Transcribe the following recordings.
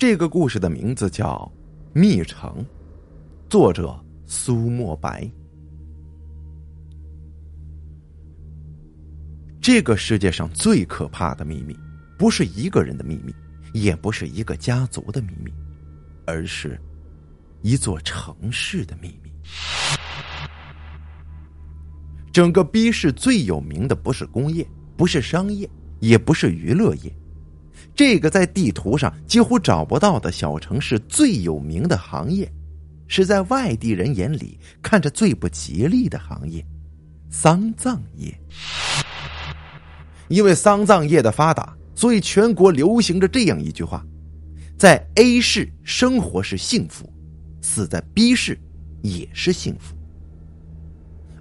这个故事的名字叫《密城》，作者苏墨白。这个世界上最可怕的秘密，不是一个人的秘密，也不是一个家族的秘密，而是一座城市的秘密。整个 B 市最有名的不是工业，不是商业，也不是娱乐业，这个在地图上几乎找不到的小城市最有名的行业，是在外地人眼里看着最不吉利的行业——丧葬业。因为丧葬业的发达，所以全国流行着这样一句话：在 A 市生活是幸福，死在 B 市也是幸福。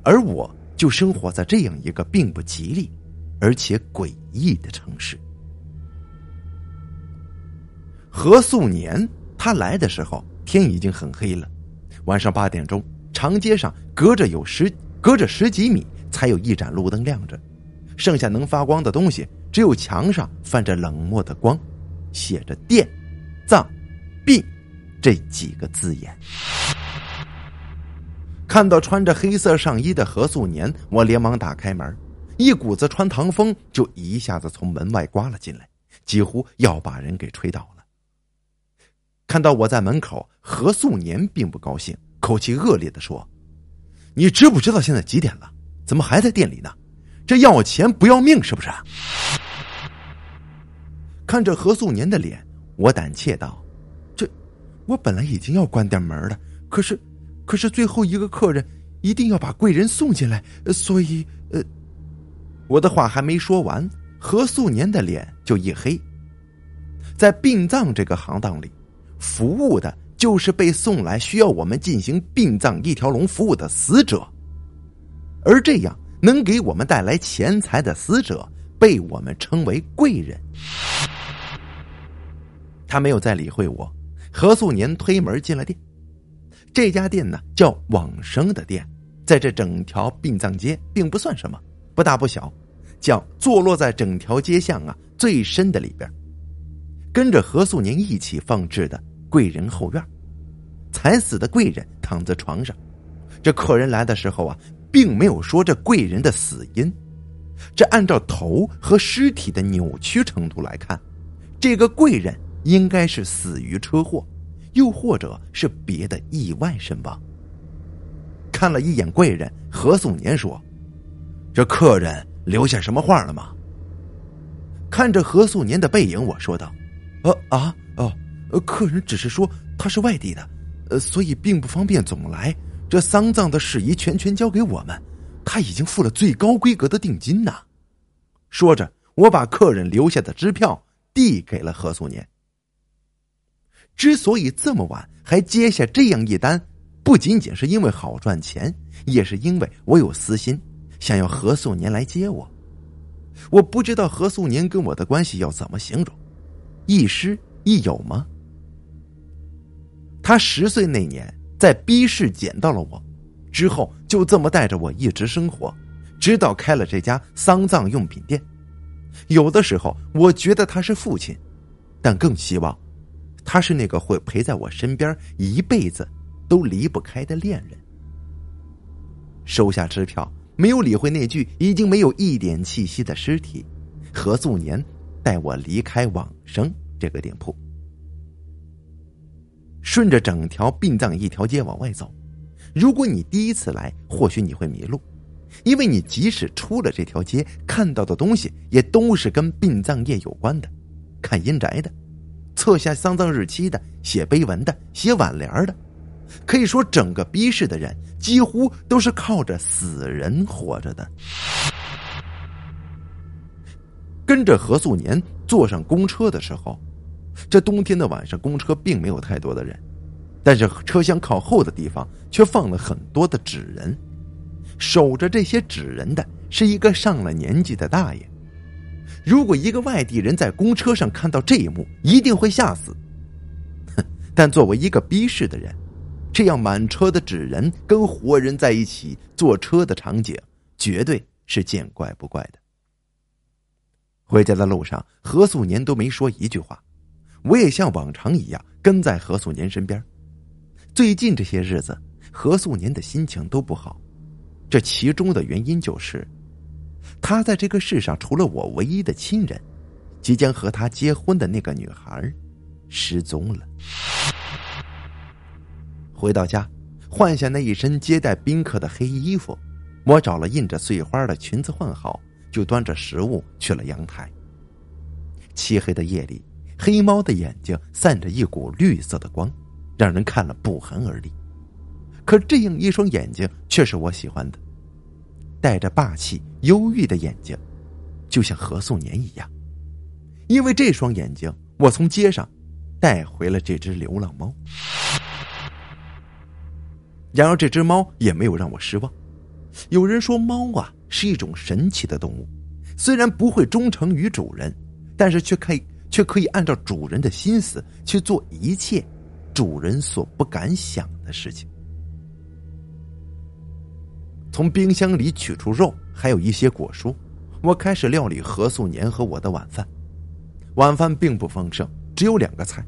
而我。就生活在这样一个并不吉利，而且诡异的城市。何素年他来的时候，天已经很黑了。晚上八点钟，长街上隔着有十隔着十几米才有一盏路灯亮着，剩下能发光的东西只有墙上泛着冷漠的光，写着“电、葬、病”这几个字眼。看到穿着黑色上衣的何素年，我连忙打开门，一股子穿堂风就一下子从门外刮了进来，几乎要把人给吹倒了。看到我在门口，何素年并不高兴，口气恶劣的说：“你知不知道现在几点了？怎么还在店里呢？这要钱不要命是不是？”看着何素年的脸，我胆怯道：“这，我本来已经要关店门了，可是……”可是最后一个客人一定要把贵人送进来，所以呃，我的话还没说完，何素年的脸就一黑。在殡葬这个行当里，服务的就是被送来需要我们进行殡葬一条龙服务的死者，而这样能给我们带来钱财的死者，被我们称为贵人。他没有再理会我，何素年推门进了店。这家店呢叫往生的店，在这整条殡葬街并不算什么，不大不小，叫坐落在整条街巷啊最深的里边。跟着何素年一起放置的贵人后院，惨死的贵人躺在床上。这客人来的时候啊，并没有说这贵人的死因。这按照头和尸体的扭曲程度来看，这个贵人应该是死于车祸。又或者是别的意外身亡。看了一眼贵人，何素年说：“这客人留下什么话了吗？”看着何素年的背影，我说道：“呃啊哦，客人只是说他是外地的，呃，所以并不方便总来。这丧葬的事宜全权交给我们，他已经付了最高规格的定金呐。”说着，我把客人留下的支票递给了何素年。之所以这么晚还接下这样一单，不仅仅是因为好赚钱，也是因为我有私心，想要何素年来接我。我不知道何素年跟我的关系要怎么形容，亦师亦友吗？他十岁那年在 B 市捡到了我，之后就这么带着我一直生活，直到开了这家丧葬用品店。有的时候我觉得他是父亲，但更希望。他是那个会陪在我身边一辈子都离不开的恋人。收下支票，没有理会那具已经没有一点气息的尸体，何素年带我离开往生这个店铺，顺着整条殡葬一条街往外走。如果你第一次来，或许你会迷路，因为你即使出了这条街，看到的东西也都是跟殡葬业有关的，看阴宅的。测下丧葬日期的、写碑文的、写挽联的，可以说整个逼市的人几乎都是靠着死人活着的。跟着何素年坐上公车的时候，这冬天的晚上，公车并没有太多的人，但是车厢靠后的地方却放了很多的纸人，守着这些纸人的是一个上了年纪的大爷。如果一个外地人在公车上看到这一幕，一定会吓死。哼！但作为一个逼市的人，这样满车的纸人跟活人在一起坐车的场景，绝对是见怪不怪的。回家的路上，何素年都没说一句话，我也像往常一样跟在何素年身边。最近这些日子，何素年的心情都不好，这其中的原因就是，他在这个世上除了我唯一的亲人，即将和他结婚的那个女孩，失踪了。回到家，换下那一身接待宾客的黑衣服，我找了印着碎花的裙子换好，就端着食物去了阳台。漆黑的夜里，黑猫的眼睛散着一股绿色的光，让人看了不寒而栗。可这样一双眼睛却是我喜欢的，带着霸气、忧郁的眼睛，就像何素年一样。因为这双眼睛，我从街上带回了这只流浪猫。然而，这只猫也没有让我失望。有人说，猫啊是一种神奇的动物，虽然不会忠诚于主人，但是却可以却可以按照主人的心思去做一切主人所不敢想的事情。从冰箱里取出肉，还有一些果蔬，我开始料理何素年和我的晚饭。晚饭并不丰盛，只有两个菜，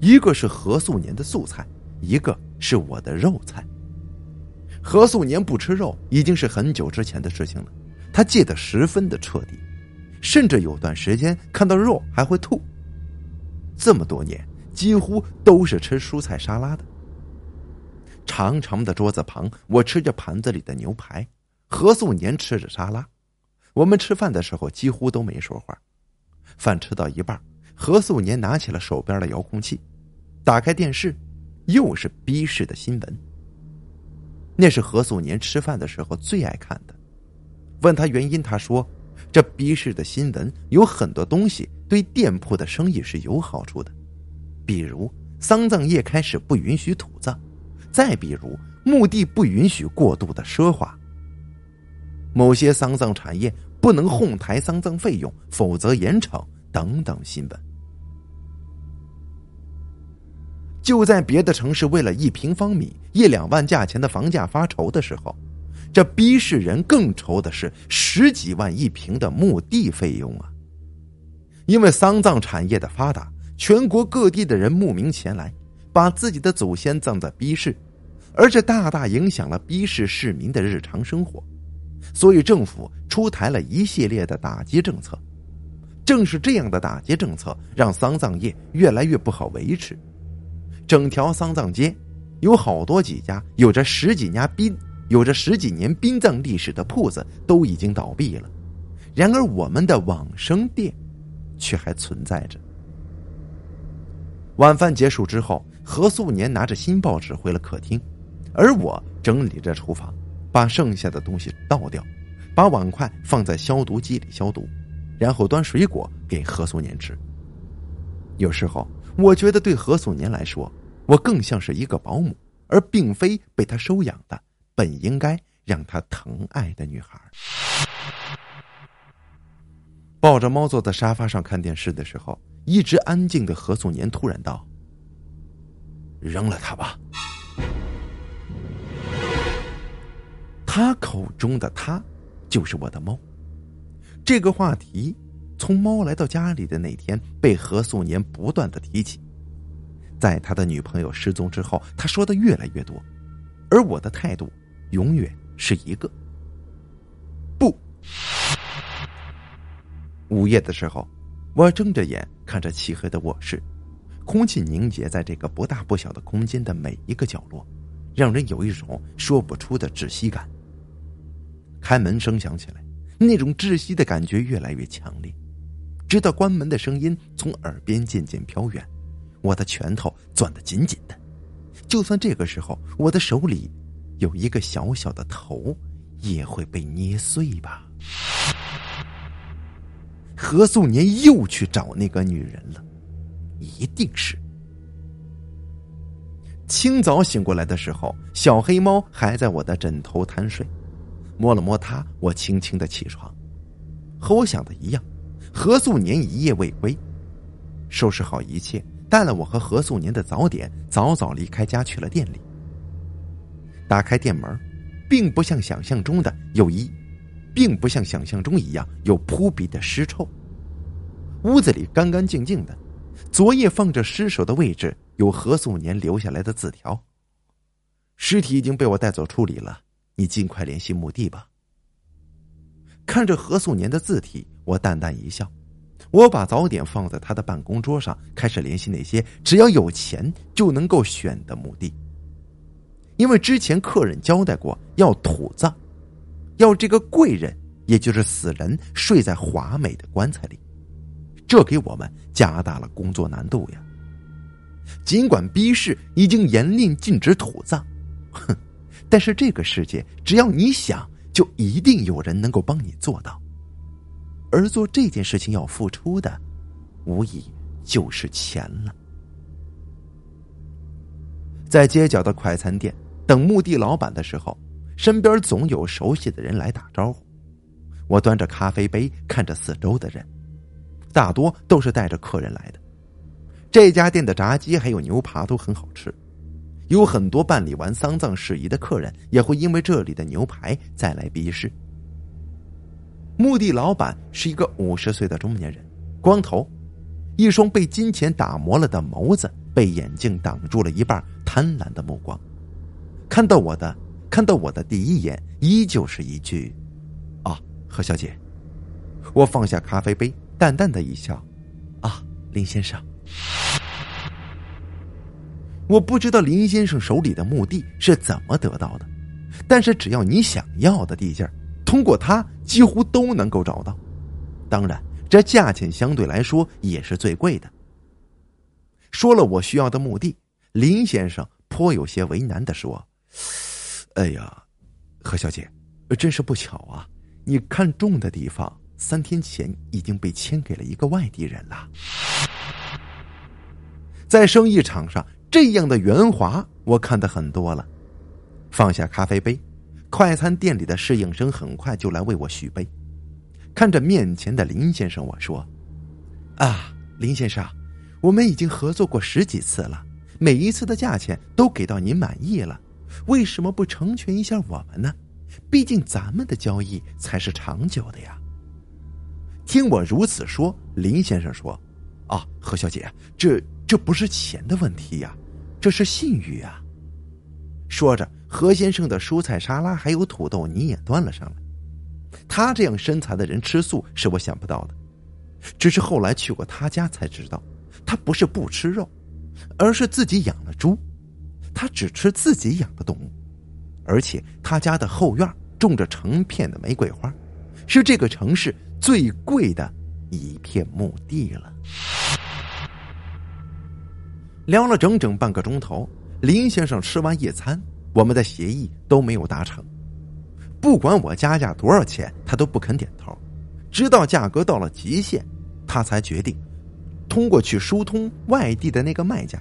一个是何素年的素菜，一个是我的肉菜。何素年不吃肉已经是很久之前的事情了，他戒得十分的彻底，甚至有段时间看到肉还会吐。这么多年，几乎都是吃蔬菜沙拉的。长长的桌子旁，我吃着盘子里的牛排，何素年吃着沙拉。我们吃饭的时候几乎都没说话。饭吃到一半，何素年拿起了手边的遥控器，打开电视，又是逼视的新闻。那是何素年吃饭的时候最爱看的。问他原因，他说：“这逼市的新闻有很多东西对店铺的生意是有好处的，比如丧葬业开始不允许土葬，再比如墓地不允许过度的奢华，某些丧葬产业不能哄抬丧葬费用，否则严惩等等新闻。”就在别的城市为了一平方米一两万价钱的房价发愁的时候，这逼市人更愁的是十几万一平的墓地费用啊！因为丧葬产业的发达，全国各地的人慕名前来，把自己的祖先葬在逼市，而这大大影响了逼市市民的日常生活，所以政府出台了一系列的打击政策。正是这样的打击政策，让丧葬业越来越不好维持。整条丧葬街，有好多几家有着十几年殡、有着十几年殡葬历史的铺子都已经倒闭了，然而我们的往生店，却还存在着。晚饭结束之后，何素年拿着新报纸回了客厅，而我整理着厨房，把剩下的东西倒掉，把碗筷放在消毒机里消毒，然后端水果给何素年吃。有时候，我觉得对何素年来说，我更像是一个保姆，而并非被他收养的本应该让他疼爱的女孩。抱着猫坐在沙发上看电视的时候，一直安静的何素年突然道：“扔了它吧。”他口中的他，就是我的猫。这个话题，从猫来到家里的那天，被何素年不断的提起。在他的女朋友失踪之后，他说的越来越多，而我的态度永远是一个不。午夜的时候，我睁着眼看着漆黑的卧室，空气凝结在这个不大不小的空间的每一个角落，让人有一种说不出的窒息感。开门声响起来，那种窒息的感觉越来越强烈，直到关门的声音从耳边渐渐飘远。我的拳头攥得紧紧的，就算这个时候我的手里有一个小小的头，也会被捏碎吧。何素年又去找那个女人了，一定是。清早醒过来的时候，小黑猫还在我的枕头贪睡，摸了摸它，我轻轻的起床。和我想的一样，何素年一夜未归，收拾好一切。带了我和何素年的早点，早早离开家去了店里。打开店门，并不像想象中的有一，并不像想象中一样有扑鼻的尸臭。屋子里干干净净的，昨夜放着尸首的位置有何素年留下来的字条。尸体已经被我带走处理了，你尽快联系墓地吧。看着何素年的字体，我淡淡一笑。我把早点放在他的办公桌上，开始联系那些只要有钱就能够选的墓地。因为之前客人交代过要土葬，要这个贵人，也就是死人睡在华美的棺材里，这给我们加大了工作难度呀。尽管逼市已经严令禁止土葬，哼，但是这个世界只要你想，就一定有人能够帮你做到。而做这件事情要付出的，无疑就是钱了。在街角的快餐店等墓地老板的时候，身边总有熟悉的人来打招呼。我端着咖啡杯，看着四周的人，大多都是带着客人来的。这家店的炸鸡还有牛扒都很好吃，有很多办理完丧葬事宜的客人也会因为这里的牛排再来逼视。墓地老板是一个五十岁的中年人，光头，一双被金钱打磨了的眸子被眼镜挡住了一半，贪婪的目光。看到我的，看到我的第一眼，依旧是一句：“啊，何小姐。”我放下咖啡杯，淡淡的一笑：“啊，林先生。”我不知道林先生手里的墓地是怎么得到的，但是只要你想要的地界通过他几乎都能够找到，当然，这价钱相对来说也是最贵的。说了我需要的墓地，林先生颇有些为难的说：“哎呀，何小姐，真是不巧啊！你看中的地方，三天前已经被签给了一个外地人了。”在生意场上，这样的圆滑我看的很多了。放下咖啡杯。快餐店里的侍应生很快就来为我续杯。看着面前的林先生，我说：“啊，林先生，我们已经合作过十几次了，每一次的价钱都给到您满意了，为什么不成全一下我们呢？毕竟咱们的交易才是长久的呀。”听我如此说，林先生说：“啊，何小姐，这这不是钱的问题呀，这是信誉啊。”说着。何先生的蔬菜沙拉还有土豆泥也端了上来。他这样身材的人吃素是我想不到的，只是后来去过他家才知道，他不是不吃肉，而是自己养了猪，他只吃自己养的动物，而且他家的后院种着成片的玫瑰花，是这个城市最贵的一片墓地了。聊了整整半个钟头，林先生吃完夜餐。我们的协议都没有达成，不管我加价多少钱，他都不肯点头，直到价格到了极限，他才决定通过去疏通外地的那个卖家。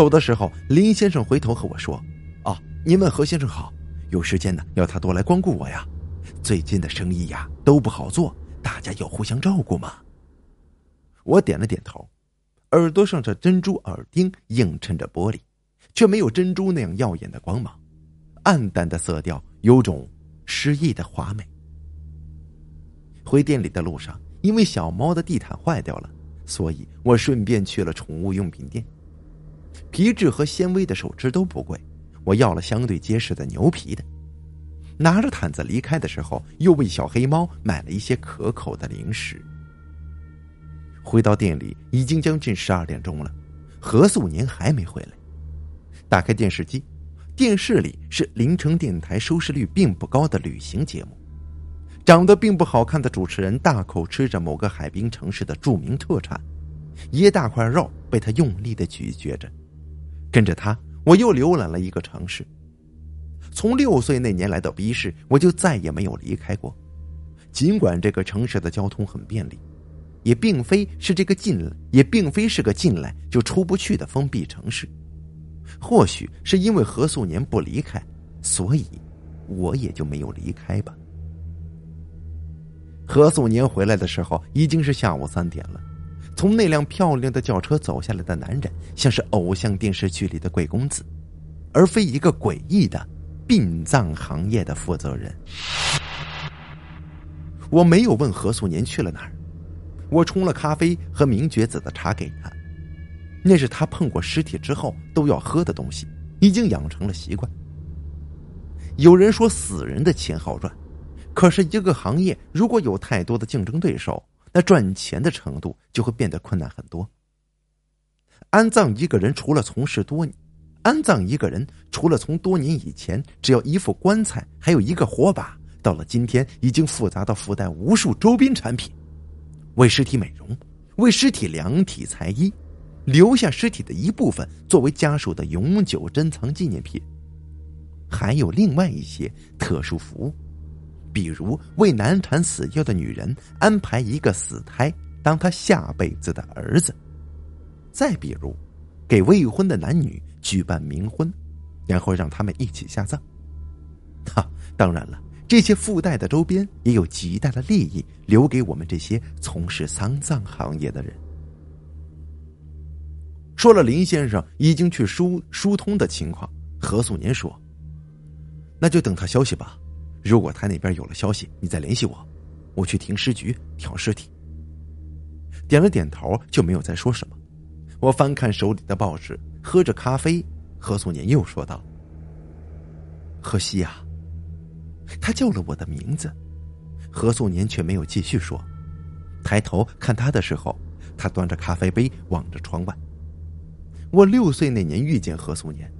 走的时候，林先生回头和我说：“啊，您问何先生好，有时间呢，要他多来光顾我呀。最近的生意呀都不好做，大家要互相照顾嘛。”我点了点头，耳朵上这珍珠耳钉映衬着玻璃。却没有珍珠那样耀眼的光芒，暗淡的色调有种诗意的华美。回店里的路上，因为小猫的地毯坏掉了，所以我顺便去了宠物用品店。皮质和纤维的手织都不贵，我要了相对结实的牛皮的。拿着毯子离开的时候，又为小黑猫买了一些可口的零食。回到店里，已经将近十二点钟了，何素年还没回来。打开电视机，电视里是凌城电台收视率并不高的旅行节目。长得并不好看的主持人大口吃着某个海滨城市的著名特产，一大块肉被他用力的咀嚼着。跟着他，我又浏览了一个城市。从六岁那年来到 B 市，我就再也没有离开过。尽管这个城市的交通很便利，也并非是这个进来，也并非是个进来就出不去的封闭城市。或许是因为何素年不离开，所以我也就没有离开吧。何素年回来的时候已经是下午三点了。从那辆漂亮的轿车走下来的男人，像是偶像电视剧里的贵公子，而非一个诡异的殡葬行业的负责人。我没有问何素年去了哪儿，我冲了咖啡和明觉子的茶给他，那是他碰过尸体之后都要喝的东西，已经养成了习惯。有人说死人的钱好赚，可是一个行业如果有太多的竞争对手，那赚钱的程度就会变得困难很多。安葬一个人，除了从事多年，安葬一个人除了从多年以前只要一副棺材，还有一个火把，到了今天已经复杂到附带无数周边产品，为尸体美容，为尸体量体裁衣，留下尸体的一部分作为家属的永久珍藏纪念品。还有另外一些特殊服务，比如为难产死掉的女人安排一个死胎当她下辈子的儿子，再比如，给未婚的男女举办冥婚，然后让他们一起下葬。哈，当然了，这些附带的周边也有极大的利益留给我们这些从事丧葬行业的人。说了林先生已经去疏疏通的情况，何素年说。那就等他消息吧。如果他那边有了消息，你再联系我，我去停尸局挑尸体。点了点头，就没有再说什么。我翻看手里的报纸，喝着咖啡。何素年又说道：“何西呀。”他叫了我的名字，何素年却没有继续说。抬头看他的时候，他端着咖啡杯望着窗外。我六岁那年遇见何素年。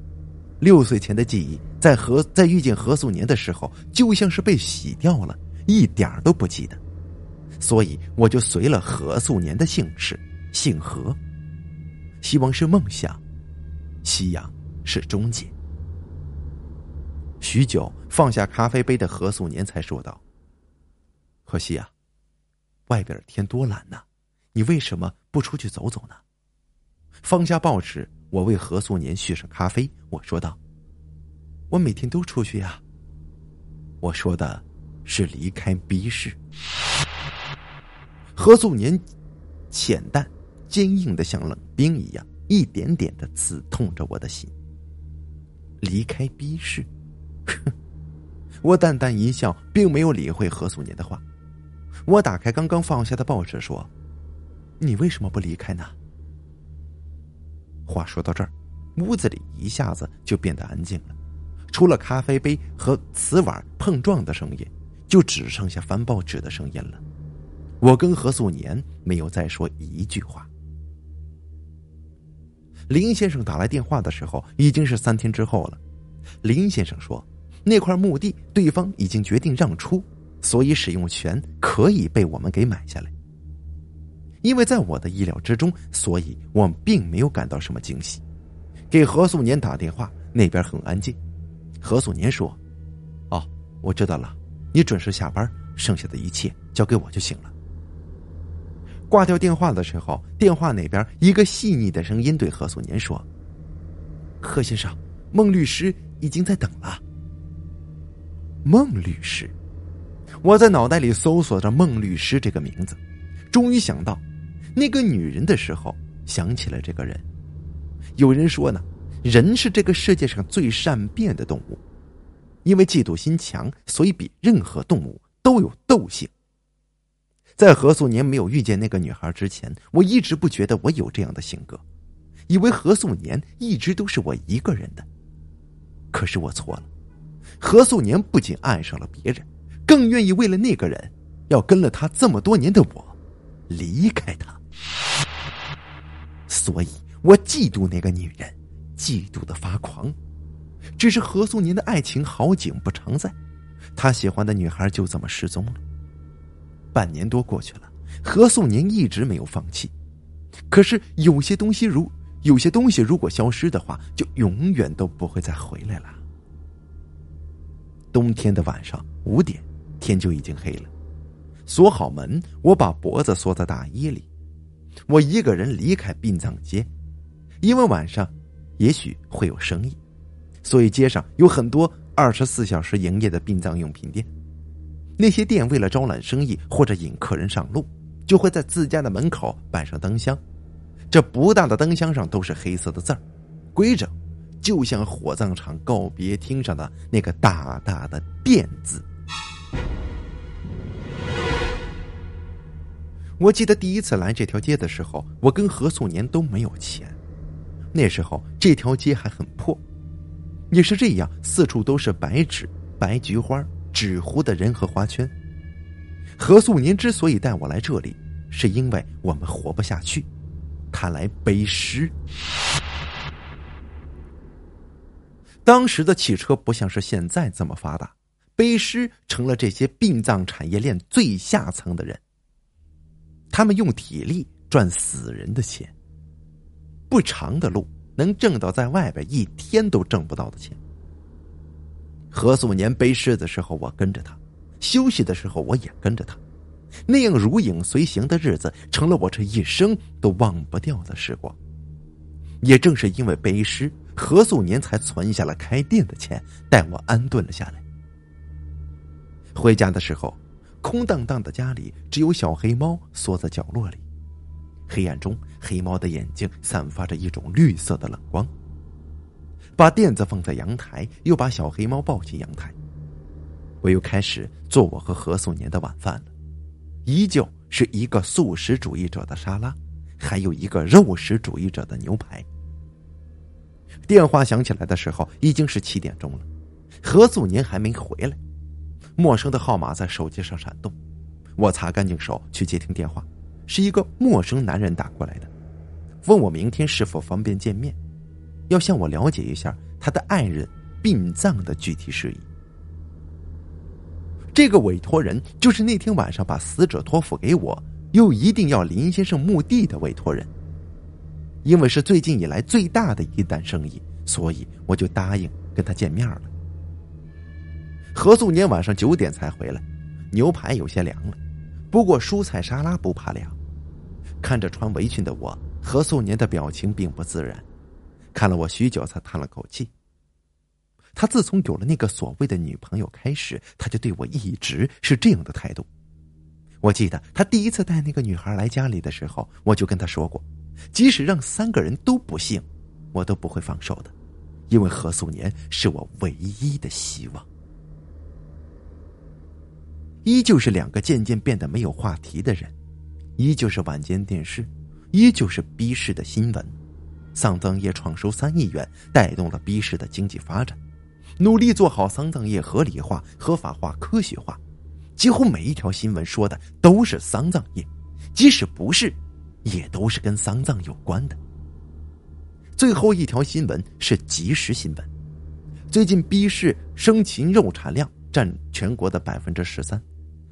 六岁前的记忆，在何在遇见何素年的时候，就像是被洗掉了，一点都不记得，所以我就随了何素年的姓氏，姓何。希望是梦想，夕阳是终结。许久，放下咖啡杯的何素年才说道：“何西啊，外边天多蓝呐，你为什么不出去走走呢？”放下报纸。我为何素年续上咖啡，我说道：“我每天都出去呀。”我说的是离开 B 市。何素年浅淡、坚硬的像冷冰一样，一点点的刺痛着我的心。离开 B 市，哼！我淡淡一笑，并没有理会何素年的话。我打开刚刚放下的报纸，说：“你为什么不离开呢？”话说到这儿，屋子里一下子就变得安静了，除了咖啡杯和瓷碗碰撞的声音，就只剩下翻报纸的声音了。我跟何素年没有再说一句话。林先生打来电话的时候，已经是三天之后了。林先生说，那块墓地对方已经决定让出，所以使用权可以被我们给买下来。因为在我的意料之中，所以我并没有感到什么惊喜。给何素年打电话，那边很安静。何素年说：“哦，我知道了，你准时下班，剩下的一切交给我就行了。”挂掉电话的时候，电话那边一个细腻的声音对何素年说：“何先生，孟律师已经在等了。”孟律师，我在脑袋里搜索着孟律师这个名字，终于想到。那个女人的时候，想起了这个人。有人说呢，人是这个世界上最善变的动物，因为嫉妒心强，所以比任何动物都有斗性。在何素年没有遇见那个女孩之前，我一直不觉得我有这样的性格，以为何素年一直都是我一个人的。可是我错了，何素年不仅爱上了别人，更愿意为了那个人，要跟了他这么多年的我，离开他。所以我嫉妒那个女人，嫉妒的发狂。只是何素年的爱情好景不常在，他喜欢的女孩就这么失踪了。半年多过去了，何素年一直没有放弃。可是有些东西，如有些东西如果消失的话，就永远都不会再回来了。冬天的晚上五点，天就已经黑了。锁好门，我把脖子缩在大衣里。我一个人离开殡葬街，因为晚上也许会有生意，所以街上有很多二十四小时营业的殡葬用品店。那些店为了招揽生意或者引客人上路，就会在自家的门口摆上灯箱。这不大的灯箱上都是黑色的字儿，规整，就像火葬场告别厅上的那个大大的“店”字。我记得第一次来这条街的时候，我跟何素年都没有钱。那时候这条街还很破，也是这样，四处都是白纸、白菊花、纸糊的人和花圈。何素年之所以带我来这里，是因为我们活不下去，他来背尸。当时的汽车不像是现在这么发达，背尸成了这些殡葬产业链最下层的人。他们用体力赚死人的钱。不长的路能挣到在外边一天都挣不到的钱。何素年背尸的时候，我跟着他；休息的时候，我也跟着他。那样如影随形的日子，成了我这一生都忘不掉的时光。也正是因为背尸，何素年才存下了开店的钱，带我安顿了下来。回家的时候，空荡荡的家里只有小黑猫缩在角落里。黑暗中，黑猫的眼睛散发着一种绿色的冷光。把垫子放在阳台，又把小黑猫抱进阳台。我又开始做我和何素年的晚饭了，依旧是一个素食主义者的沙拉，还有一个肉食主义者的牛排。电话响起来的时候，已经是七点钟了，何素年还没回来。陌生的号码在手机上闪动，我擦干净手去接听电话。是一个陌生男人打过来的，问我明天是否方便见面，要向我了解一下他的爱人殡葬的具体事宜。这个委托人就是那天晚上把死者托付给我，又一定要林先生墓地的委托人。因为是最近以来最大的一单生意，所以我就答应跟他见面了。何素年晚上九点才回来，牛排有些凉了，不过蔬菜沙拉不怕凉。看着穿围裙的我，何素年的表情并不自然，看了我许久，才叹了口气。他自从有了那个所谓的女朋友开始，他就对我一直是这样的态度。我记得他第一次带那个女孩来家里的时候，我就跟他说过，即使让三个人都不幸，我都不会放手的，因为何素年是我唯一的希望。依旧是两个渐渐变得没有话题的人。依旧是晚间电视，依旧是 B 市的新闻。丧葬业创收三亿元，带动了 B 市的经济发展。努力做好丧葬业合理化、合法化、科学化。几乎每一条新闻说的都是丧葬业，即使不是，也都是跟丧葬有关的。最后一条新闻是即时新闻。最近 B 市生禽肉产量占全国的百分之十三，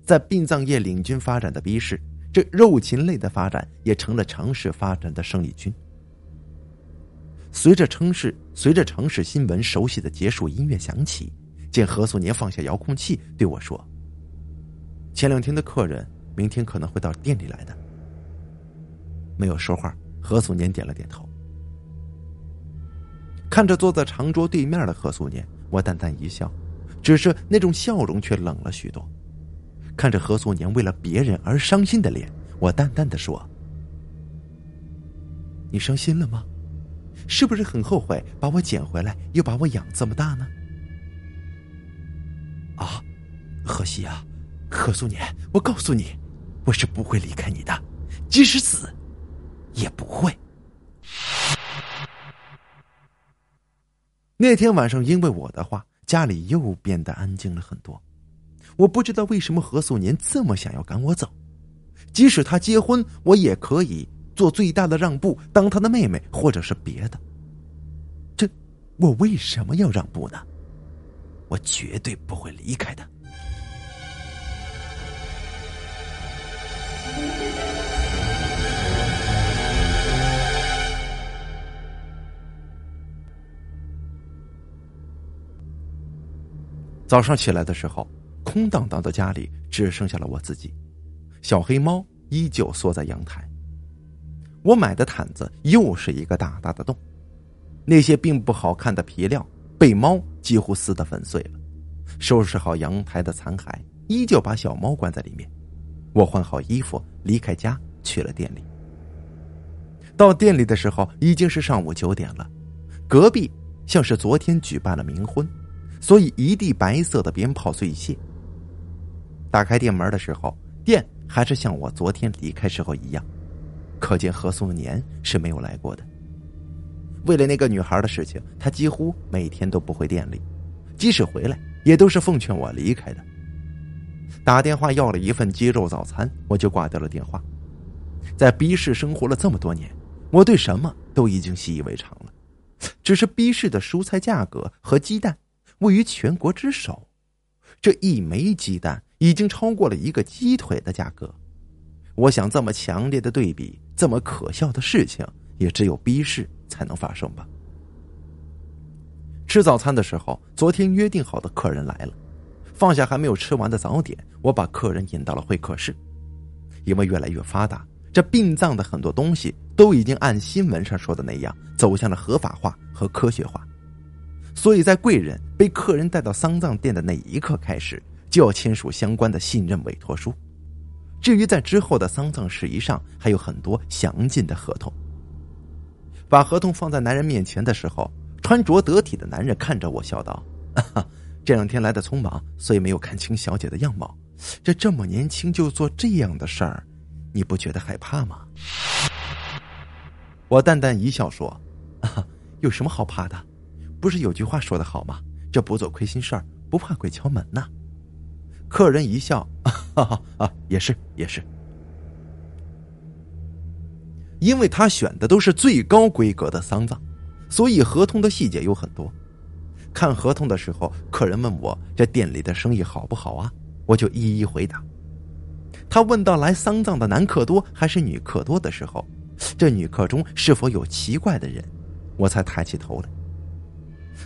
在殡葬业领军发展的逼市。这肉禽类的发展也成了城市发展的生力军。随着城市随着城市新闻熟悉的结束音乐响起，见何素年放下遥控器对我说：“前两天的客人明天可能会到店里来的。”没有说话，何素年点了点头。看着坐在长桌对面的何素年，我淡淡一笑，只是那种笑容却冷了许多。看着何素年为了别人而伤心的脸，我淡淡的说：“你伤心了吗？是不是很后悔把我捡回来，又把我养这么大呢？”啊，何西啊，何素年，我告诉你，我是不会离开你的，即使死，也不会。那天晚上，因为我的话，家里又变得安静了很多。我不知道为什么何素年这么想要赶我走，即使他结婚，我也可以做最大的让步，当他的妹妹，或者是别的。这，我为什么要让步呢？我绝对不会离开的。早上起来的时候。空荡荡的家里只剩下了我自己，小黑猫依旧缩在阳台。我买的毯子又是一个大大的洞，那些并不好看的皮料被猫几乎撕得粉碎了。收拾好阳台的残骸，依旧把小猫关在里面。我换好衣服离开家，去了店里。到店里的时候已经是上午九点了，隔壁像是昨天举办了冥婚，所以一地白色的鞭炮碎屑。打开店门的时候，店还是像我昨天离开时候一样，可见何素年是没有来过的。为了那个女孩的事情，他几乎每天都不回店里，即使回来，也都是奉劝我离开的。打电话要了一份鸡肉早餐，我就挂掉了电话。在 B 市生活了这么多年，我对什么都已经习以为常了。只是 B 市的蔬菜价格和鸡蛋位于全国之首，这一枚鸡蛋已经超过了一个鸡腿的价格。我想，这么强烈的对比，这么可笑的事情，也只有逼市才能发生吧。吃早餐的时候，昨天约定好的客人来了。放下还没有吃完的早点，我把客人引到了会客室。因为越来越发达，这殡葬的很多东西都已经按新闻上说的那样走向了合法化和科学化，所以在贵人被客人带到丧葬店的那一刻开始，就要签署相关的信任委托书。至于在之后的丧葬事宜上，还有很多详尽的合同。把合同放在男人面前的时候，穿着得体的男人看着我笑道：“ 这两天来的匆忙，所以没有看清小姐的样貌。这这么年轻就做这样的事儿，你不觉得害怕吗？”我淡淡一笑说：“ 有什么好怕的？不是有句话说的好吗？这不做亏心事儿，不怕鬼敲门呐。”客人一笑：“啊 啊，也是也是。”因为他选的都是最高规格的丧葬，所以合同的细节有很多。看合同的时候，客人问我这店里的生意好不好啊？我就一一回答。他问到来丧葬的男客多还是女客多的时候，这女客中是否有奇怪的人，我才抬起头来。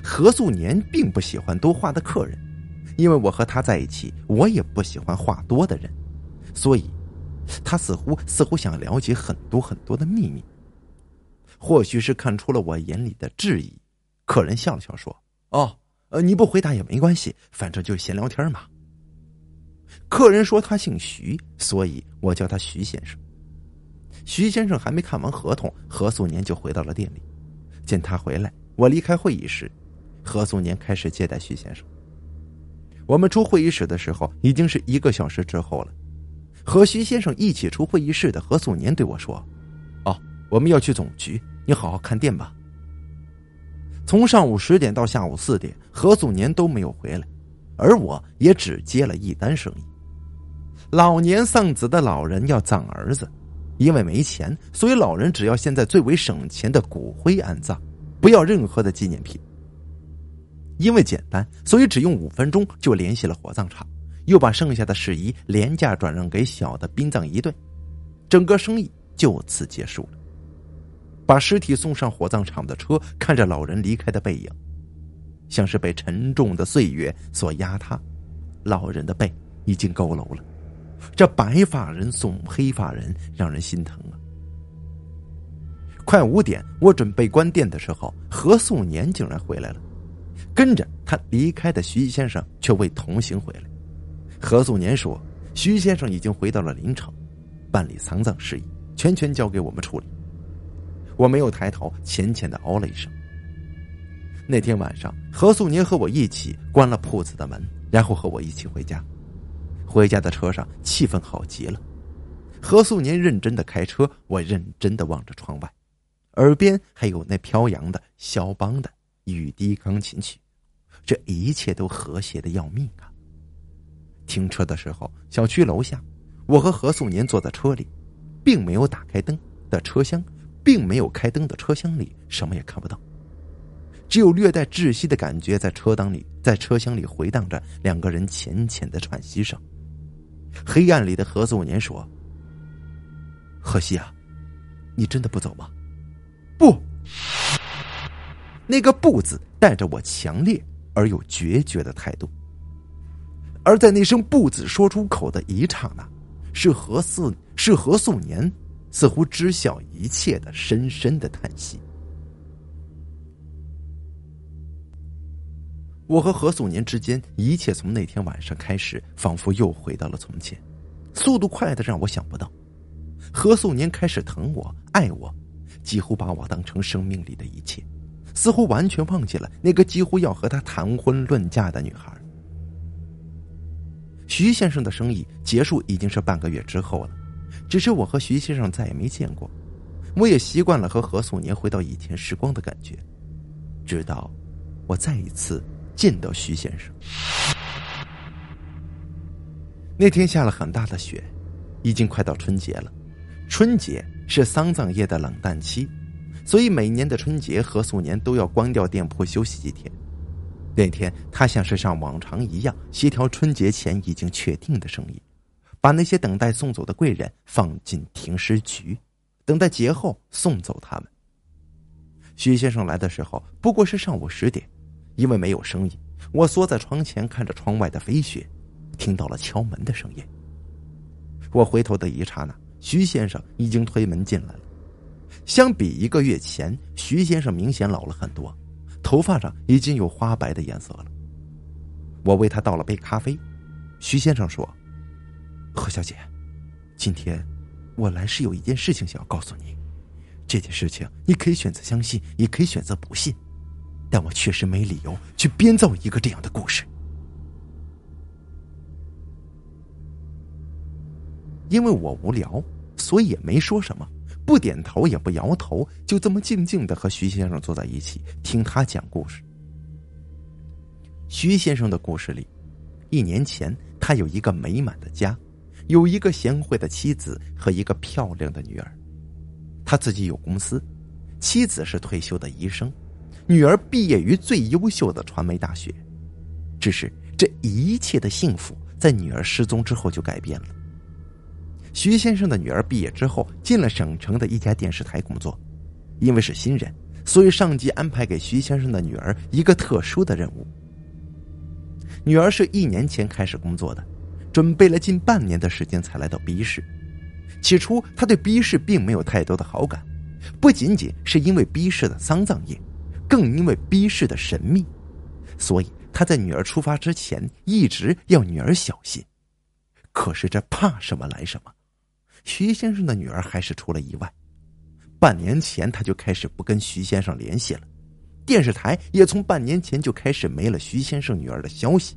何素年并不喜欢多话的客人，因为我和他在一起，我也不喜欢话多的人，所以，他似乎似乎想了解很多很多的秘密。或许是看出了我眼里的质疑，客人笑了笑说。哦，呃，你不回答也没关系，反正就闲聊天嘛。客人说他姓徐，所以我叫他徐先生。徐先生还没看完合同，何素年就回到了店里。见他回来，我离开会议室，何素年开始接待徐先生。我们出会议室的时候，已经是一个小时之后了。和徐先生一起出会议室的何素年对我说：“哦，我们要去总局，你好好看店吧。”从上午十点到下午四点，何素年都没有回来，而我也只接了一单生意。老年丧子的老人要葬儿子，因为没钱，所以老人只要现在最为省钱的骨灰安葬，不要任何的纪念品。因为简单，所以只用五分钟就联系了火葬场，又把剩下的事宜廉价转让给小的殡葬仪队，整个生意就此结束了。把尸体送上火葬场的车，看着老人离开的背影，像是被沉重的岁月所压塌。老人的背已经佝偻了，这白发人送黑发人，让人心疼啊！快五点，我准备关店的时候，何素年竟然回来了，跟着他离开的徐先生却未同行回来。何素年说：“徐先生已经回到了临城，办理丧葬事宜，全权交给我们处理。”我没有抬头，浅浅的哦了一声。那天晚上，何素年和我一起关了铺子的门，然后和我一起回家。回家的车上，气氛好极了。何素年认真的开车，我认真的望着窗外，耳边还有那飘扬的肖邦的雨滴钢琴曲，这一切都和谐的要命啊！停车的时候，小区楼下，我和何素年坐在车里，并没有打开灯的车厢。并没有开灯的车厢里，什么也看不到，只有略带窒息的感觉在车当里，在车厢里回荡着两个人浅浅的喘息声。黑暗里的何素年说：“何西啊，你真的不走吗？”“不。”那个“不”字带着我强烈而又决绝的态度。而在那声“不”字说出口的一刹那，是何四，是何素年。似乎知晓一切的深深的叹息。我和何素年之间，一切从那天晚上开始，仿佛又回到了从前，速度快的让我想不到。何素年开始疼我、爱我，几乎把我当成生命里的一切，似乎完全忘记了那个几乎要和他谈婚论嫁的女孩。徐先生的生意结束已经是半个月之后了，只是我和徐先生再也没见过。我也习惯了和何素年回到以前时光的感觉，直到我再一次见到徐先生。那天下了很大的雪，已经快到春节了。春节是丧葬业的冷淡期，所以每年的春节何素年都要关掉店铺休息几天。那天，他像是像往常一样协调春节前已经确定的生意，把那些等待送走的贵人放进停尸局，等待节后送走他们。徐先生来的时候不过是上午十点，因为没有生意，我缩在窗前看着窗外的飞雪，听到了敲门的声音。我回头的一刹那，徐先生已经推门进来了。相比一个月前，徐先生明显老了很多。头发上已经有花白的颜色了。我为他倒了杯咖啡。徐先生说：“何小姐，今天我来是有一件事情想要告诉你。这件事情你可以选择相信，也可以选择不信。但我确实没理由去编造一个这样的故事，因为我无聊，所以也没说什么。”不点头也不摇头，就这么静静的和徐先生坐在一起，听他讲故事。徐先生的故事里，一年前他有一个美满的家，有一个贤惠的妻子和一个漂亮的女儿。他自己有公司，妻子是退休的医生，女儿毕业于最优秀的传媒大学。只是这一切的幸福，在女儿失踪之后就改变了。徐先生的女儿毕业之后进了省城的一家电视台工作，因为是新人，所以上级安排给徐先生的女儿一个特殊的任务。女儿是一年前开始工作的，准备了近半年的时间才来到 B 市。起初，他对 B 市并没有太多的好感，不仅仅是因为 B 市的丧葬业，更因为 B 市的神秘，所以他在女儿出发之前一直要女儿小心。可是这怕什么来什么。徐先生的女儿还是出了意外，半年前他就开始不跟徐先生联系了，电视台也从半年前就开始没了徐先生女儿的消息。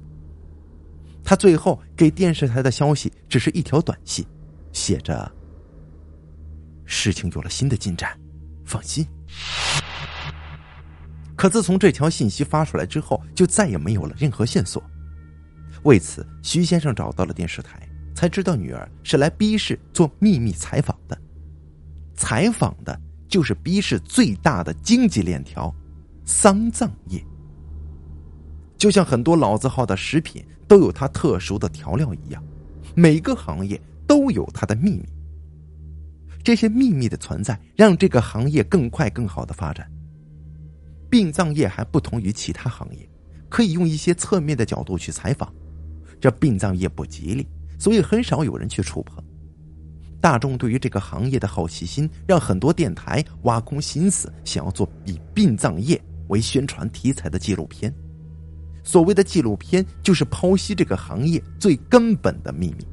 他最后给电视台的消息只是一条短信，写着：“事情有了新的进展，放心。”可自从这条信息发出来之后，就再也没有了任何线索。为此，徐先生找到了电视台。才知道女儿是来 B 市做秘密采访的，采访的就是 B 市最大的经济链条——丧葬业。就像很多老字号的食品都有它特殊的调料一样，每个行业都有它的秘密。这些秘密的存在，让这个行业更快、更好的发展。殡葬业还不同于其他行业，可以用一些侧面的角度去采访，这殡葬业不吉利。所以很少有人去触碰。大众对于这个行业的好奇心，让很多电台挖空心思想要做以殡葬业为宣传题材的纪录片。所谓的纪录片，就是剖析这个行业最根本的秘密。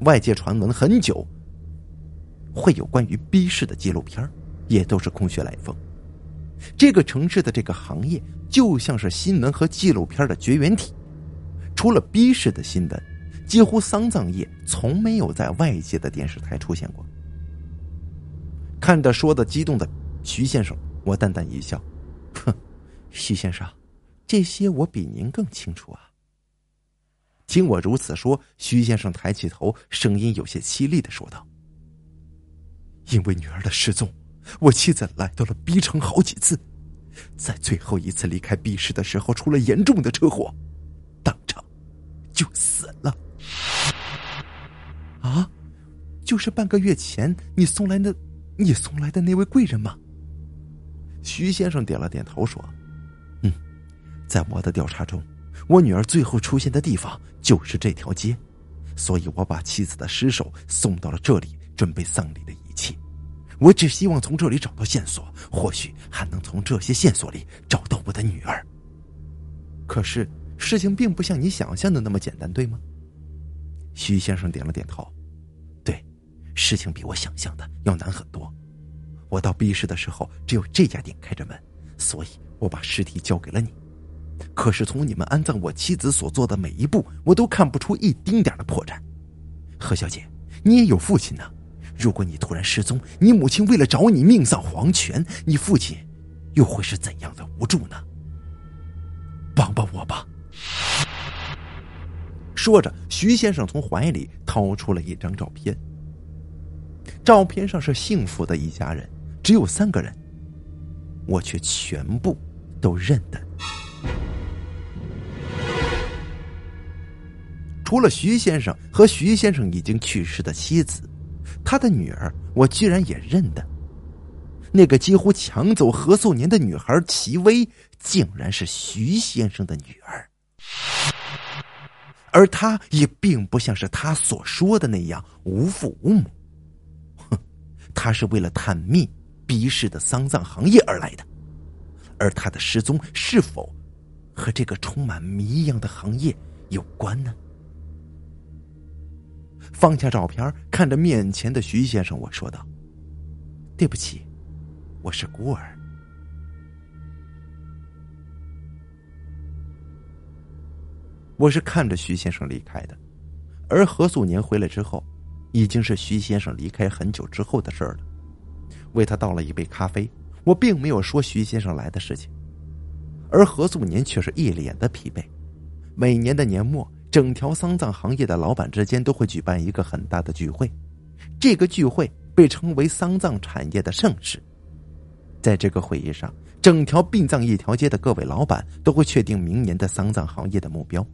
外界传闻很久，会有关于 B 市的纪录片，也都是空穴来风。这个城市的这个行业，就像是新闻和纪录片的绝缘体，除了 B 市的新闻。几乎丧葬业从没有在外界的电视台出现过。看着说的激动的徐先生，我淡淡一笑：“哼，徐先生，这些我比您更清楚啊。”听我如此说，徐先生抬起头，声音有些凄厉的说道：“因为女儿的失踪，我妻子来到了 B 城好几次，在最后一次离开 B 市的时候，出了严重的车祸，当场就死了。”啊，就是半个月前你送来的，你送来的那位贵人吗？徐先生点了点头，说：“嗯，在我的调查中，我女儿最后出现的地方就是这条街，所以我把妻子的尸首送到了这里，准备丧礼的仪器。我只希望从这里找到线索，或许还能从这些线索里找到我的女儿。可是事情并不像你想象的那么简单，对吗？”徐先生点了点头，对，事情比我想象的要难很多。我到 B 市的时候，只有这家店开着门，所以我把尸体交给了你。可是从你们安葬我妻子所做的每一步，我都看不出一丁点的破绽。何小姐，你也有父亲呢。如果你突然失踪，你母亲为了找你命丧黄泉，你父亲又会是怎样的无助呢？帮帮我吧！说着，徐先生从怀里掏出了一张照片。照片上是幸福的一家人，只有三个人，我却全部都认得。除了徐先生和徐先生已经去世的妻子，他的女儿我居然也认得。那个几乎抢走何素年的女孩齐薇，竟然是徐先生的女儿，而他也并不像是他所说的那样无父无母。哼，他是为了探秘逼氏的丧葬行业而来的，而他的失踪是否和这个充满谜一样的行业有关呢？放下照片，看着面前的徐先生，我说道：“对不起，我是孤儿。”我是看着徐先生离开的，而何素年回来之后，已经是徐先生离开很久之后的事儿了。为他倒了一杯咖啡，我并没有说徐先生来的事情，而何素年却是一脸的疲惫。每年的年末。整条丧葬行业的老板之间都会举办一个很大的聚会，这个聚会被称为丧葬产业的盛事。在这个会议上，整条殡葬一条街的各位老板都会确定明年的丧葬行业的目标，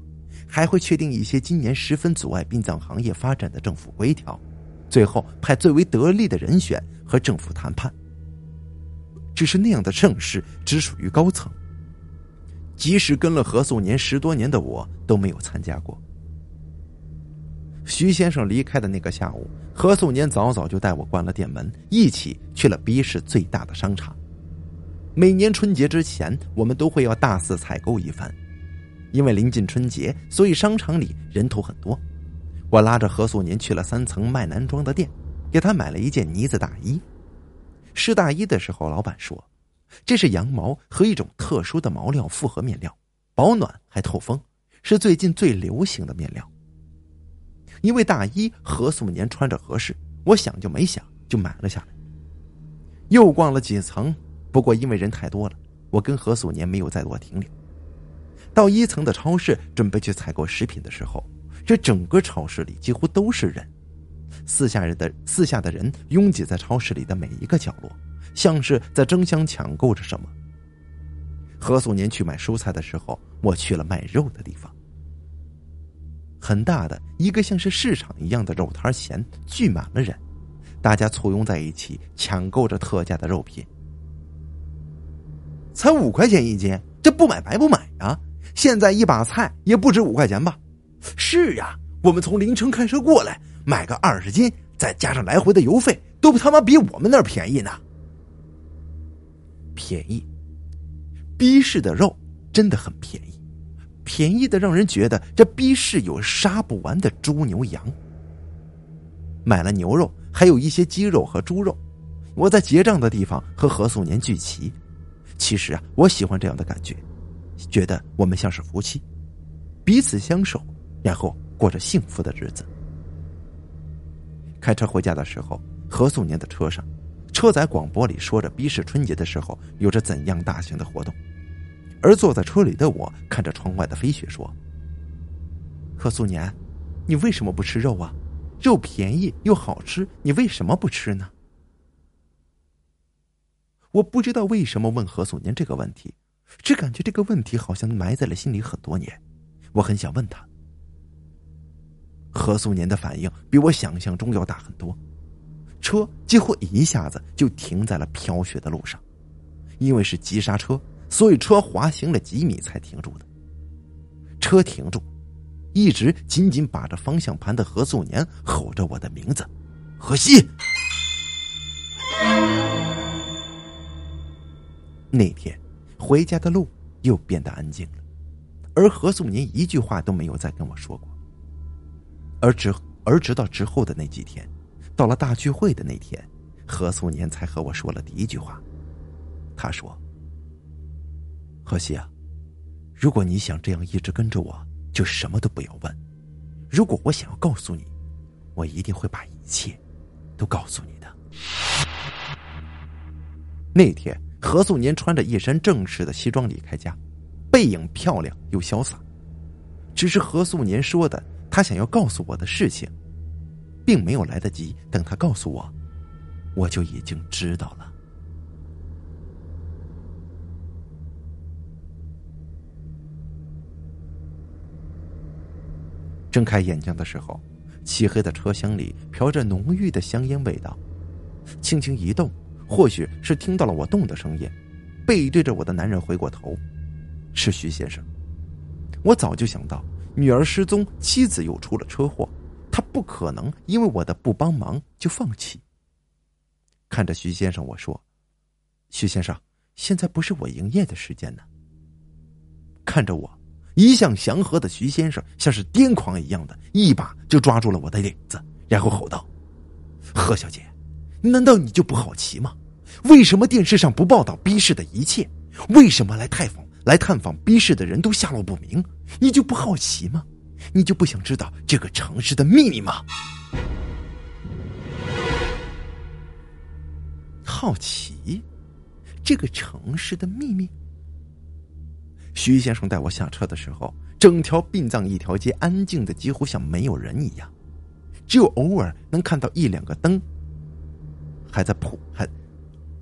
还会确定一些今年十分阻碍殡葬行业发展的政府规条，最后派最为得力的人选和政府谈判。只是那样的盛事只属于高层。即使跟了何素年十多年的我都没有参加过。徐先生离开的那个下午，何素年早早就带我关了店门，一起去了 B 市最大的商场。每年春节之前，我们都会要大肆采购一番，因为临近春节，所以商场里人头很多。我拉着何素年去了三层卖男装的店，给他买了一件呢子大衣。试大衣的时候，老板说。这是羊毛和一种特殊的毛料复合面料，保暖还透风，是最近最流行的面料。因为大衣何素年穿着合适，我想就没想就买了下来。又逛了几层，不过因为人太多了，我跟何素年没有再多停留。到一层的超市准备去采购食品的时候，这整个超市里几乎都是人，四下人的四下的人拥挤在超市里的每一个角落。像是在争相抢购着什么。何素年去买蔬菜的时候，我去了卖肉的地方。很大的一个像是市场一样的肉摊前聚满了人，大家簇拥在一起抢购着特价的肉品。才五块钱一斤，这不买白不买啊！现在一把菜也不止五块钱吧？是啊，我们从凌晨开车过来，买个二十斤，再加上来回的油费，都他妈比我们那儿便宜呢。便宜，逼市的肉真的很便宜，便宜的让人觉得这逼市有杀不完的猪牛羊。买了牛肉，还有一些鸡肉和猪肉。我在结账的地方和何素年聚齐。其实啊，我喜欢这样的感觉，觉得我们像是夫妻，彼此相守，然后过着幸福的日子。开车回家的时候，何素年的车上。车载广播里说着，逼市春节的时候有着怎样大型的活动，而坐在车里的我看着窗外的飞雪说：“何素年，你为什么不吃肉啊？肉便宜又好吃，你为什么不吃呢？”我不知道为什么问何素年这个问题，只感觉这个问题好像埋在了心里很多年。我很想问他，何素年的反应比我想象中要大很多。车几乎一下子就停在了飘雪的路上，因为是急刹车，所以车滑行了几米才停住的。车停住，一直紧紧把着方向盘的何素年吼着我的名字：“何西。”那天回家的路又变得安静了，而何素年一句话都没有再跟我说过。而直而直到之后的那几天。到了大聚会的那天，何素年才和我说了第一句话。他说：“何西啊，如果你想这样一直跟着我，就什么都不要问。如果我想要告诉你，我一定会把一切都告诉你的。那天，何素年穿着一身正式的西装离开家，背影漂亮又潇洒。只是何素年说的，他想要告诉我的事情，并没有来得及等他告诉我，我就已经知道了。睁开眼睛的时候，漆黑的车厢里飘着浓郁的香烟味道。轻轻一动，或许是听到了我动的声音，背对着我的男人回过头，是徐先生。我早就想到，女儿失踪，妻子又出了车祸，他不可能因为我的不帮忙就放弃。看着徐先生，我说：“徐先生，现在不是我营业的时间呢。”看着我。一向祥和的徐先生像是癫狂一样的，一把就抓住了我的领子，然后吼道：“何小姐，难道你就不好奇吗？为什么电视上不报道 B 市的一切？为什么来探访来探访 B 市的人都下落不明？你就不好奇吗？你就不想知道这个城市的秘密吗？好奇，这个城市的秘密。”徐先生带我下车的时候，整条殡葬一条街安静的几乎像没有人一样，只有偶尔能看到一两个灯还在铺，还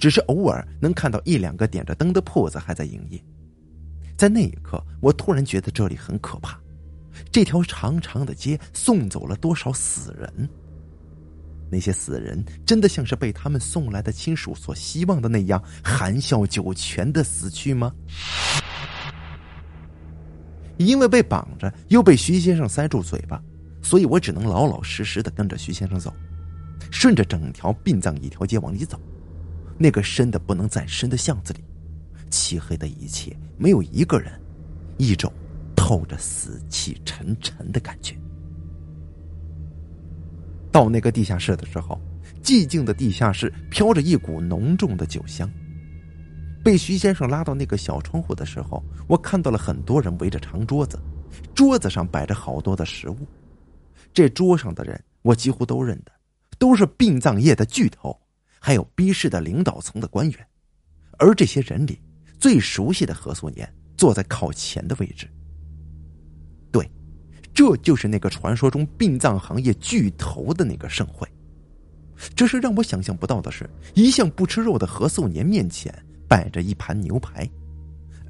只是偶尔能看到一两个点着灯的铺子还在营业。在那一刻，我突然觉得这里很可怕。这条长长的街送走了多少死人？那些死人真的像是被他们送来的亲属所希望的那样含笑九泉的死去吗？因为被绑着，又被徐先生塞住嘴巴，所以我只能老老实实的跟着徐先生走，顺着整条殡葬一条街往里走。那个深的不能再深的巷子里，漆黑的一切，没有一个人，一种透着死气沉沉的感觉。到那个地下室的时候，寂静的地下室飘着一股浓重的酒香。被徐先生拉到那个小窗户的时候，我看到了很多人围着长桌子，桌子上摆着好多的食物。这桌上的人我几乎都认得，都是殡葬业的巨头，还有 B 市的领导层的官员。而这些人里，最熟悉的何素年坐在靠前的位置。对，这就是那个传说中殡葬行业巨头的那个盛会。只是让我想象不到的是，一向不吃肉的何素年面前。摆着一盘牛排，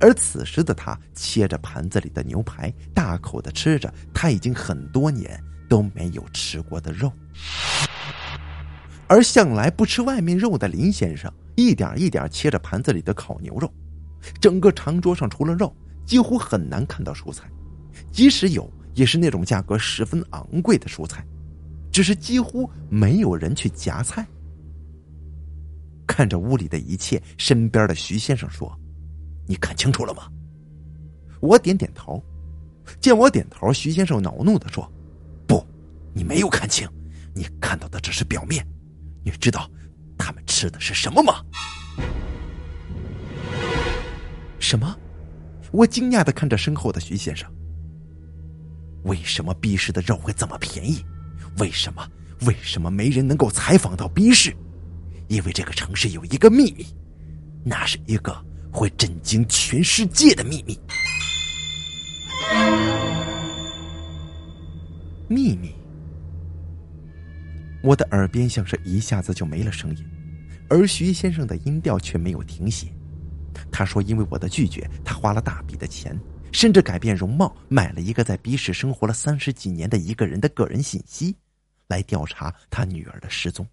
而此时的他切着盘子里的牛排，大口的吃着他已经很多年都没有吃过的肉。而向来不吃外面肉的林先生，一点一点切着盘子里的烤牛肉。整个长桌上除了肉，几乎很难看到蔬菜，即使有，也是那种价格十分昂贵的蔬菜，只是几乎没有人去夹菜。看着屋里的一切，身边的徐先生说：“你看清楚了吗？”我点点头。见我点头，徐先生恼怒的说：“不，你没有看清，你看到的只是表面。你知道他们吃的是什么吗？”什么？我惊讶的看着身后的徐先生。为什么 B 市的肉会这么便宜？为什么？为什么没人能够采访到 B 市？因为这个城市有一个秘密，那是一个会震惊全世界的秘密。秘密。我的耳边像是一下子就没了声音，而徐先生的音调却没有停歇。他说：“因为我的拒绝，他花了大笔的钱，甚至改变容貌，买了一个在 B 市生活了三十几年的一个人的个人信息，来调查他女儿的失踪。”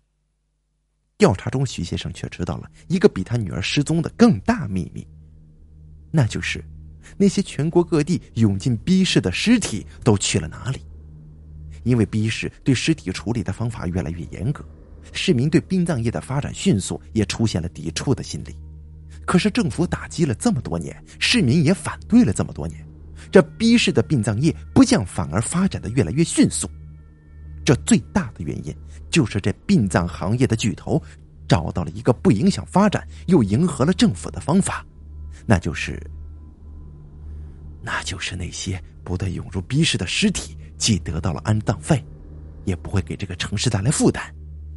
调查中，徐先生却知道了一个比他女儿失踪的更大秘密，那就是那些全国各地涌进 B 市的尸体都去了哪里？因为 B 市对尸体处理的方法越来越严格，市民对殡葬业的发展迅速也出现了抵触的心理。可是政府打击了这么多年，市民也反对了这么多年，这 B 市的殡葬业不降反而发展的越来越迅速。这最大的原因就是这殡葬行业的巨头找到了一个不影响发展又迎合了政府的方法，那就是那就是那些不断涌入 B 市的尸体，既得到了安葬费，也不会给这个城市带来负担。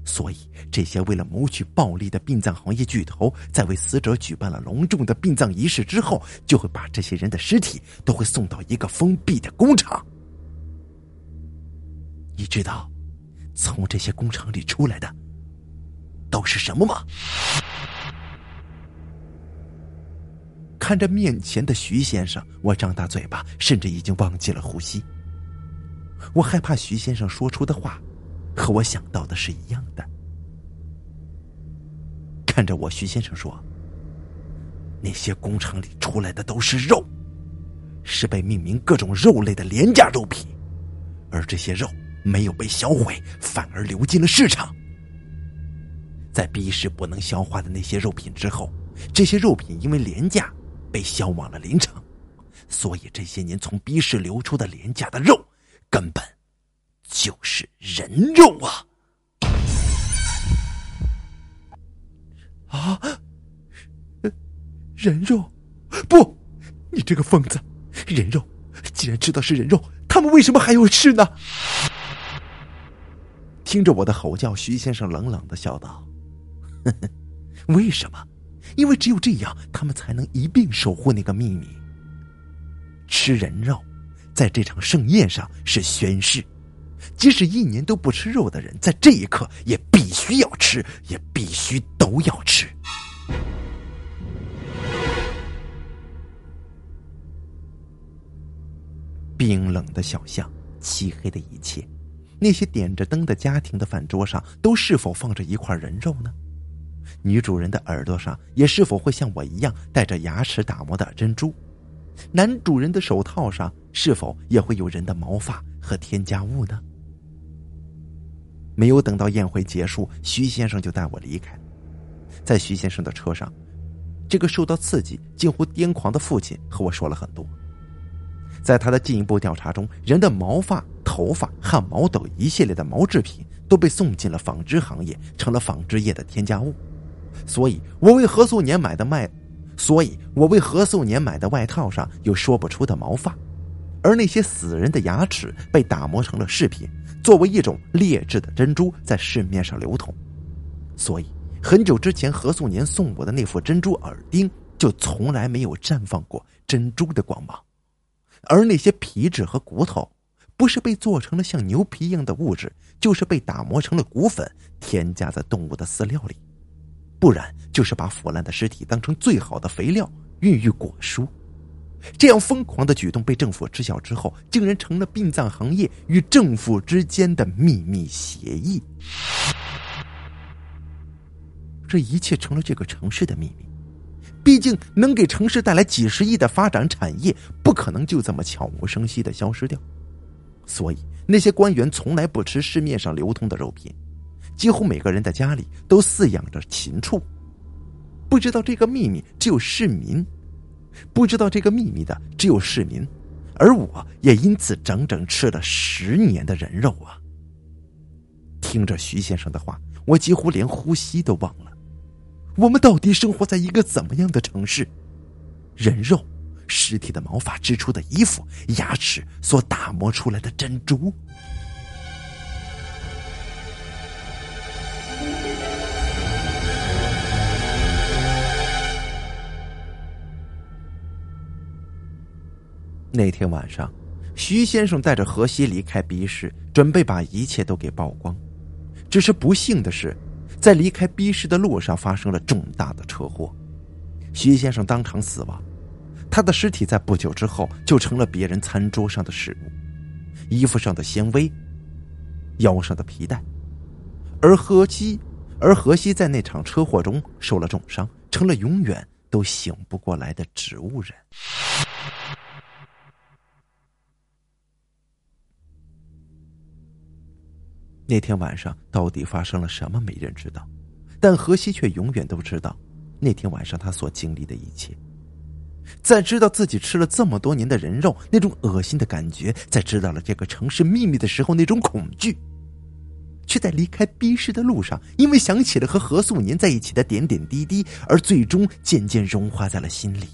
所以，这些为了谋取暴利的殡葬行业巨头，在为死者举办了隆重的殡葬仪式之后，就会把这些人的尸体都会送到一个封闭的工厂。你知道，从这些工厂里出来的都是什么吗？看着面前的徐先生，我张大嘴巴，甚至已经忘记了呼吸。我害怕徐先生说出的话，和我想到的是一样的。看着我，徐先生说：“那些工厂里出来的都是肉，是被命名各种肉类的廉价肉品，而这些肉。”没有被销毁，反而流进了市场。在逼市不能消化的那些肉品之后，这些肉品因为廉价，被销往了林场。所以这些年从逼市流出的廉价的肉，根本就是人肉啊！啊，人肉？不，你这个疯子！人肉，既然知道是人肉，他们为什么还要吃呢？听着我的吼叫，徐先生冷冷的笑道：“呵呵，为什么？因为只有这样，他们才能一并守护那个秘密。吃人肉，在这场盛宴上是宣誓，即使一年都不吃肉的人，在这一刻也必须要吃，也必须都要吃。”冰冷的小巷，漆黑的一切。那些点着灯的家庭的饭桌上，都是否放着一块人肉呢？女主人的耳朵上也是否会像我一样带着牙齿打磨的珍珠？男主人的手套上是否也会有人的毛发和添加物呢？没有等到宴会结束，徐先生就带我离开。在徐先生的车上，这个受到刺激、近乎癫狂的父亲和我说了很多。在他的进一步调查中，人的毛发。头发、汗毛等一系列的毛制品都被送进了纺织行业，成了纺织业的添加物。所以，我为何素年买的麦，所以我为何素年买的外套上有说不出的毛发，而那些死人的牙齿被打磨成了饰品，作为一种劣质的珍珠在市面上流通。所以，很久之前何素年送我的那副珍珠耳钉就从来没有绽放过珍珠的光芒，而那些皮质和骨头。不是被做成了像牛皮一样的物质，就是被打磨成了骨粉，添加在动物的饲料里；不然就是把腐烂的尸体当成最好的肥料，孕育果蔬。这样疯狂的举动被政府知晓之后，竟然成了殡葬行业与政府之间的秘密协议。这一切成了这个城市的秘密。毕竟，能给城市带来几十亿的发展产业，不可能就这么悄无声息的消失掉。所以，那些官员从来不吃市面上流通的肉品，几乎每个人的家里都饲养着禽畜。不知道这个秘密，只有市民；不知道这个秘密的，只有市民。而我也因此整整吃了十年的人肉啊！听着徐先生的话，我几乎连呼吸都忘了。我们到底生活在一个怎么样的城市？人肉。尸体的毛发织出的衣服，牙齿所打磨出来的珍珠。那天晚上，徐先生带着何西离开 B 市，准备把一切都给曝光。只是不幸的是，在离开 B 市的路上发生了重大的车祸，徐先生当场死亡。他的尸体在不久之后就成了别人餐桌上的食物，衣服上的纤维，腰上的皮带，而何西，而何西在那场车祸中受了重伤，成了永远都醒不过来的植物人。那天晚上到底发生了什么，没人知道，但何西却永远都知道那天晚上他所经历的一切。在知道自己吃了这么多年的人肉那种恶心的感觉，在知道了这个城市秘密的时候那种恐惧，却在离开 B 市的路上，因为想起了和何素年在一起的点点滴滴，而最终渐渐融化在了心里。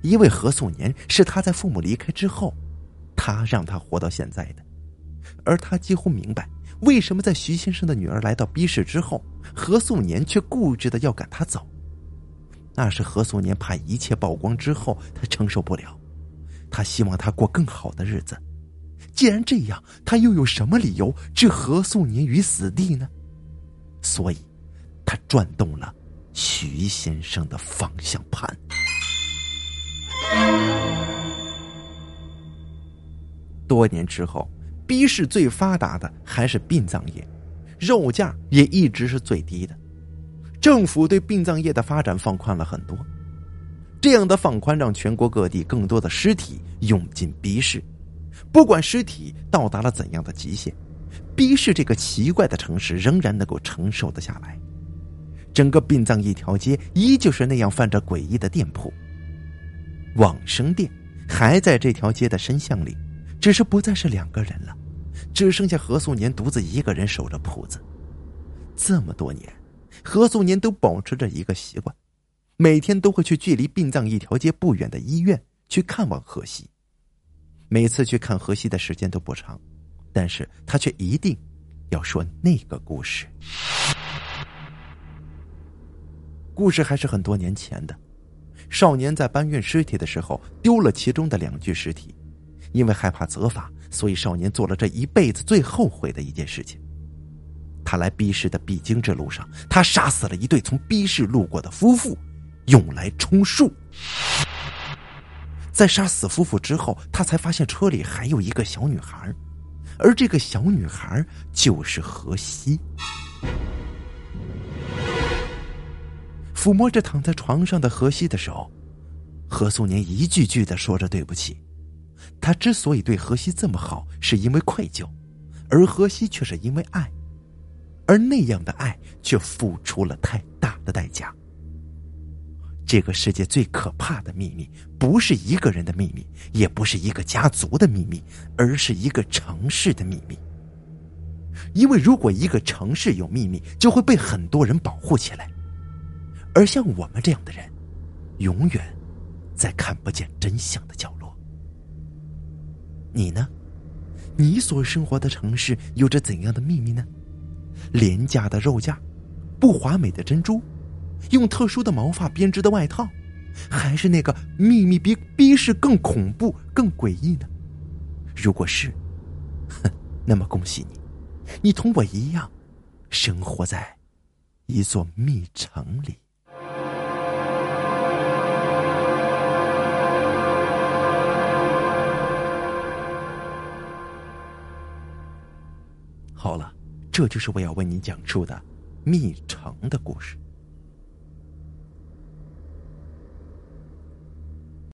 因为何素年是他在父母离开之后，他让他活到现在的，而他几乎明白为什么在徐先生的女儿来到 B 市之后，何素年却固执的要赶她走。那是何素年怕一切曝光之后他承受不了，他希望他过更好的日子。既然这样，他又有什么理由置何素年于死地呢？所以，他转动了徐先生的方向盘。多年之后，B 市最发达的还是殡葬业，肉价也一直是最低的。政府对殡葬业的发展放宽了很多，这样的放宽让全国各地更多的尸体涌进 B 市。不管尸体到达了怎样的极限，B 市这个奇怪的城市仍然能够承受得下来。整个殡葬一条街依旧是那样泛着诡异的店铺。往生店还在这条街的深巷里，只是不再是两个人了，只剩下何素年独自一个人守着铺子。这么多年，何素年都保持着一个习惯，每天都会去距离殡葬一条街不远的医院去看望何西。每次去看何西的时间都不长，但是他却一定要说那个故事。故事还是很多年前的，少年在搬运尸体的时候丢了其中的两具尸体，因为害怕责罚，所以少年做了这一辈子最后悔的一件事情。他来 B 市的必经之路上，他杀死了一对从 B 市路过的夫妇，用来充数。在杀死夫妇之后，他才发现车里还有一个小女孩，而这个小女孩就是何西。抚摸着躺在床上的何西的手，何素年一句句的说着对不起。他之所以对荷西这么好，是因为愧疚，而荷西却是因为爱，而那样的爱却付出了太大的代价。这个世界最可怕的秘密，不是一个人的秘密，也不是一个家族的秘密，而是一个城市的秘密。因为如果一个城市有秘密，就会被很多人保护起来，而像我们这样的人，永远在看不见真相的角落。你呢？你所生活的城市有着怎样的秘密呢？廉价的肉价，不华美的珍珠。用特殊的毛发编织的外套，还是那个秘密比逼视更恐怖、更诡异呢？如果是，哼，那么恭喜你，你同我一样，生活在一座密城里。好了，这就是我要为你讲述的密城的故事。